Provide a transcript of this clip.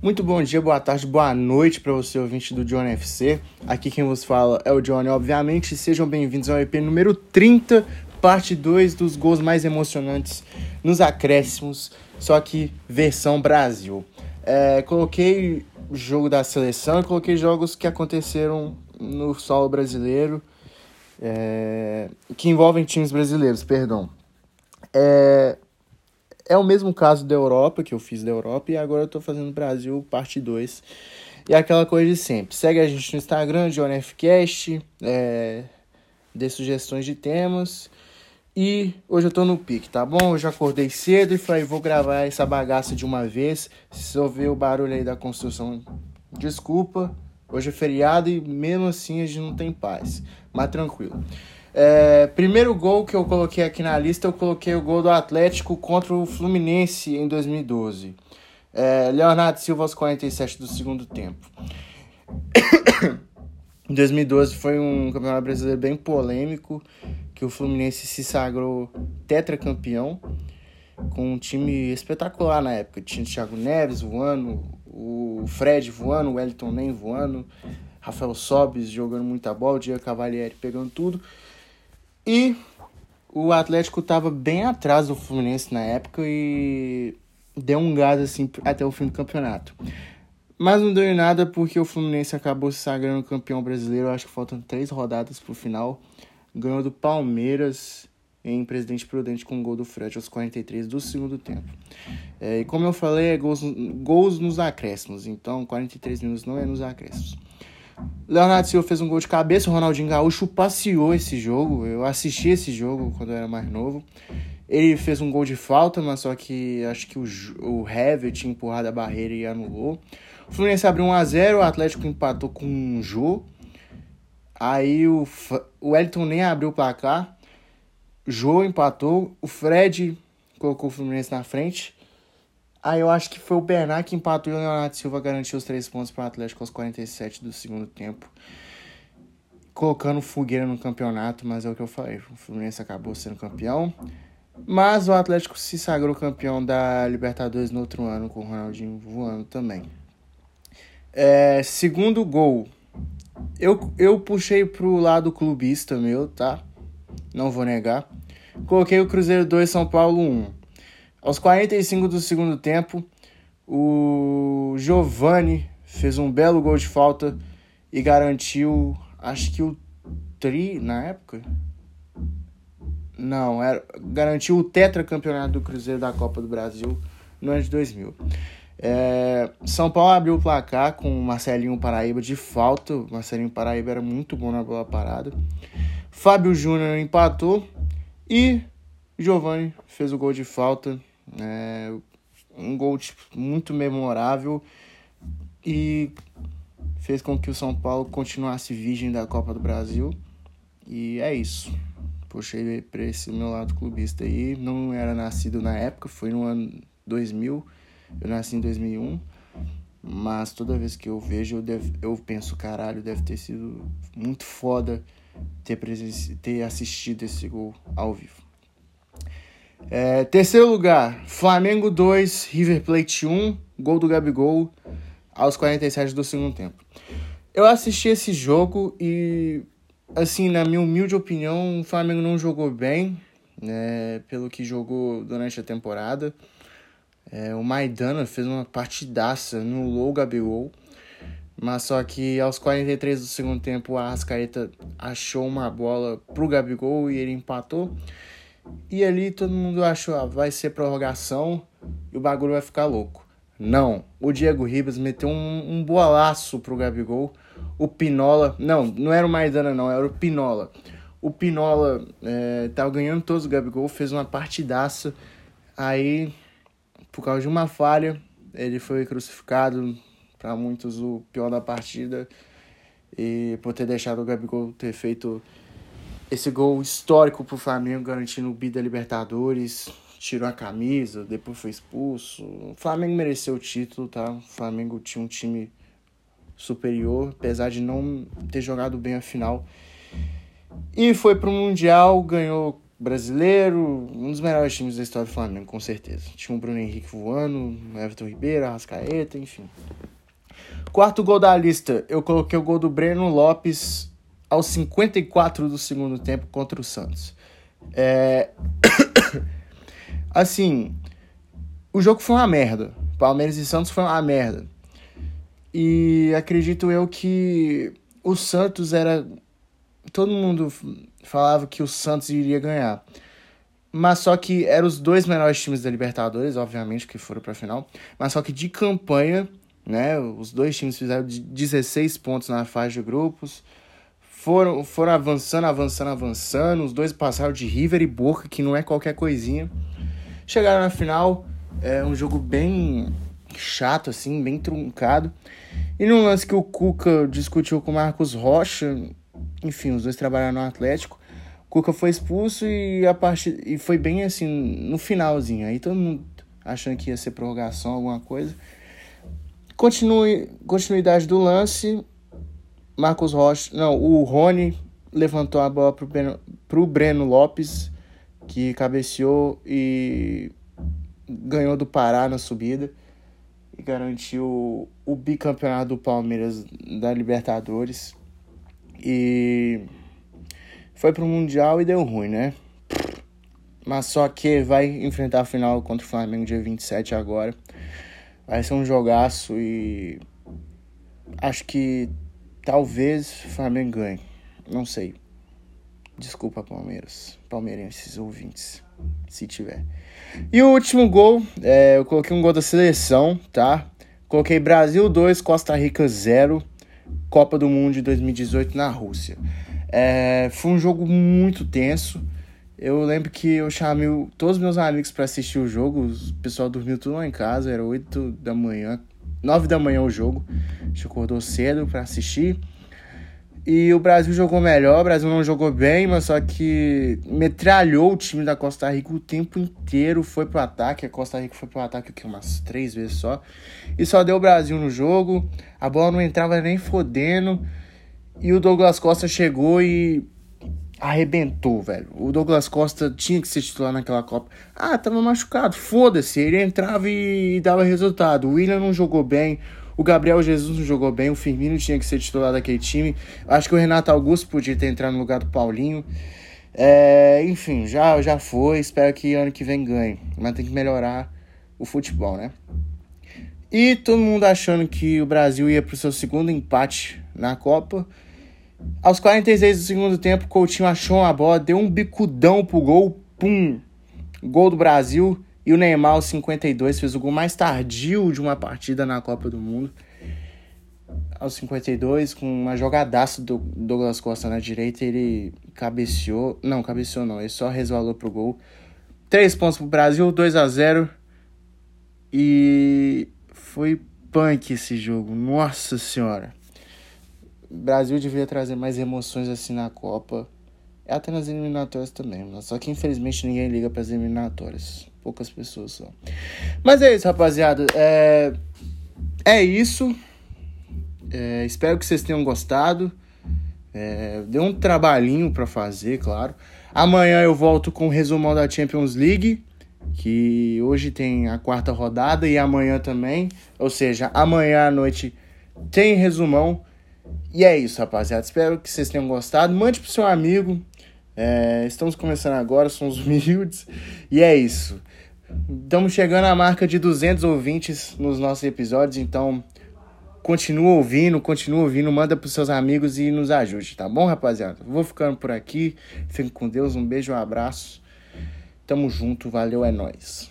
Muito bom dia, boa tarde, boa noite para você, ouvinte do John FC. Aqui quem vos fala é o Johnny, obviamente. Sejam bem-vindos ao EP número 30, parte 2 dos gols mais emocionantes nos acréscimos, só que versão Brasil. É, coloquei jogo da seleção e coloquei jogos que aconteceram no solo brasileiro, é, que envolvem times brasileiros, perdão. É, é o mesmo caso da Europa, que eu fiz da Europa, e agora eu tô fazendo Brasil, parte 2. E é aquela coisa de sempre. Segue a gente no Instagram, JohnFcast, é, dê sugestões de temas. E hoje eu tô no pique, tá bom? Eu já acordei cedo e falei, vou gravar essa bagaça de uma vez. Se ouvir o barulho aí da construção, desculpa. Hoje é feriado e mesmo assim a gente não tem paz. Mas tranquilo. É, primeiro gol que eu coloquei aqui na lista, eu coloquei o gol do Atlético contra o Fluminense em 2012. É, Leonardo Silva aos 47 do segundo tempo. em 2012 foi um campeonato brasileiro bem polêmico, que o Fluminense se sagrou tetracampeão, com um time espetacular na época. Tinha o Thiago Neves voando, o Fred voando, o Wellington Nem voando, Rafael Sobis jogando muita bola, o Diego Cavalieri pegando tudo. E o Atlético estava bem atrás do Fluminense na época e deu um gás assim até o fim do campeonato. Mas não deu em nada porque o Fluminense acabou se sagrando campeão brasileiro. Acho que faltam três rodadas pro final. Ganhou do Palmeiras em Presidente Prudente com o gol do Fred aos 43 do segundo tempo. É, e como eu falei, é gols, gols nos acréscimos. Então, 43 minutos não é nos acréscimos. Leonardo Silva fez um gol de cabeça, o Ronaldinho Gaúcho passeou esse jogo. Eu assisti esse jogo quando eu era mais novo. Ele fez um gol de falta, mas só que acho que o, o Hever tinha empurrado a barreira e anulou. O Fluminense abriu 1x0, o Atlético empatou com um Jô. Aí o, o Elton nem abriu o placar. Jô empatou. O Fred colocou o Fluminense na frente. Aí eu acho que foi o Bernard que empatou e o Leonardo Silva garantiu os três pontos para o Atlético aos 47 do segundo tempo. Colocando fogueira no campeonato, mas é o que eu falei. O Fluminense acabou sendo campeão. Mas o Atlético se sagrou campeão da Libertadores no outro ano, com o Ronaldinho voando também. É, segundo gol. Eu, eu puxei pro lado clubista meu, tá? Não vou negar. Coloquei o Cruzeiro 2, São Paulo 1. Aos 45 do segundo tempo, o Giovani fez um belo gol de falta e garantiu, acho que o tri na época. Não, era, garantiu o tetracampeonato do Cruzeiro da Copa do Brasil no ano de 2000. É, São Paulo abriu o placar com o Marcelinho Paraíba de falta. O Marcelinho Paraíba era muito bom na bola parada. Fábio Júnior empatou e Giovani fez o gol de falta é um gol tipo, muito memorável e fez com que o São Paulo continuasse virgem da Copa do Brasil. E é isso. Puxei para esse meu lado clubista aí. Não era nascido na época, foi no ano 2000. Eu nasci em 2001. Mas toda vez que eu vejo, eu, deve, eu penso, caralho, deve ter sido muito foda ter, ter assistido esse gol ao vivo. É, terceiro lugar, Flamengo 2, River Plate 1, gol do Gabigol aos 47 do segundo tempo. Eu assisti esse jogo e, assim, na minha humilde opinião, o Flamengo não jogou bem, né, pelo que jogou durante a temporada. É, o Maidana fez uma partidaça, anulou o Gabigol, mas só que aos 43 do segundo tempo a Arrascaeta achou uma bola pro Gabigol e ele empatou. E ali todo mundo achou, ah, vai ser prorrogação e o bagulho vai ficar louco. Não, o Diego Ribas meteu um, um bolaço pro Gabigol. O Pinola, não, não era o Maidana não, era o Pinola. O Pinola é, tava ganhando todos o Gabigol, fez uma partidaça. Aí, por causa de uma falha, ele foi crucificado, para muitos o pior da partida. E por ter deixado o Gabigol ter feito esse gol histórico pro Flamengo, garantindo o bi da Libertadores, tirou a camisa, depois foi expulso. O Flamengo mereceu o título, tá? O Flamengo tinha um time superior, apesar de não ter jogado bem a final. E foi pro Mundial, ganhou brasileiro, um dos melhores times da história do Flamengo, com certeza. Tinha o Bruno Henrique voando, Everton Ribeiro, Arrascaeta, enfim. Quarto gol da lista, eu coloquei o gol do Breno Lopes aos 54 do segundo tempo contra o Santos. É... assim, o jogo foi uma merda. Palmeiras e Santos foi uma merda. E acredito eu que o Santos era. Todo mundo falava que o Santos iria ganhar. Mas só que eram os dois melhores times da Libertadores, obviamente, que foram para a final. Mas só que de campanha, né? Os dois times fizeram 16 pontos na fase de grupos. Foram, foram avançando, avançando, avançando. Os dois passaram de River e Boca, que não é qualquer coisinha. Chegaram na final. É um jogo bem chato, assim, bem truncado. E num lance que o Cuca discutiu com o Marcos Rocha, enfim, os dois trabalharam no Atlético. O Cuca foi expulso e a parte e foi bem assim no finalzinho. Aí todo mundo achando que ia ser prorrogação, alguma coisa. Continue, continuidade do lance. Marcos Rocha, não, o Rony levantou a bola pro Breno, pro Breno Lopes, que cabeceou e ganhou do Pará na subida e garantiu o bicampeonato do Palmeiras da Libertadores. E foi pro Mundial e deu ruim, né? Mas só que vai enfrentar a final contra o Flamengo dia 27 agora. Vai ser um jogaço e acho que talvez o Flamengo ganhe. Não sei. Desculpa, Palmeiras. Palmeirenses ouvintes, se tiver. E o último gol, é, eu coloquei um gol da seleção, tá? Coloquei Brasil 2, Costa Rica 0, Copa do Mundo de 2018 na Rússia. É, foi um jogo muito tenso. Eu lembro que eu chamei todos os meus amigos para assistir o jogo. O pessoal dormiu tudo lá em casa, era 8 da manhã, 9 da manhã o jogo. A gente acordou cedo para assistir. E o Brasil jogou melhor, o Brasil não jogou bem, mas só que metralhou o time da Costa Rica o tempo inteiro, foi pro ataque. A Costa Rica foi pro ataque aqui umas três vezes só. E só deu o Brasil no jogo. A bola não entrava nem fodendo. E o Douglas Costa chegou e arrebentou, velho. O Douglas Costa tinha que ser titular naquela Copa. Ah, tava machucado, foda-se. Ele entrava e dava resultado. O William não jogou bem. O Gabriel Jesus não jogou bem, o Firmino tinha que ser titular daquele time. Acho que o Renato Augusto podia ter entrado no lugar do Paulinho. É, enfim, já, já foi. Espero que ano que vem ganhe. Mas tem que melhorar o futebol, né? E todo mundo achando que o Brasil ia pro seu segundo empate na Copa. Aos 46 do segundo tempo, Coutinho achou uma bola, deu um bicudão pro gol, pum! Gol do Brasil. E o Neymar, aos 52, fez o gol mais tardio de uma partida na Copa do Mundo. Aos 52, com uma jogadaça do Douglas Costa na direita, ele cabeceou. Não, cabeceou não, ele só resvalou pro gol. Três pontos pro Brasil, 2 a 0 E foi punk esse jogo. Nossa senhora. O Brasil devia trazer mais emoções assim na Copa. É até nas eliminatórias também, só que infelizmente ninguém liga para as eliminatórias poucas pessoas só. Mas é isso, rapaziada. É, é isso. É, espero que vocês tenham gostado. É, deu um trabalhinho para fazer, claro. Amanhã eu volto com o resumão da Champions League, que hoje tem a quarta rodada e amanhã também. Ou seja, amanhã à noite tem resumão. E é isso, rapaziada. Espero que vocês tenham gostado. Mande pro seu amigo. É, estamos começando agora, somos humildes. E é isso. Estamos chegando à marca de 200 ouvintes nos nossos episódios, então continua ouvindo, continua ouvindo, manda pros seus amigos e nos ajude, tá bom, rapaziada? Vou ficando por aqui. Fiquem com Deus, um beijo, um abraço. Tamo junto, valeu, é nóis.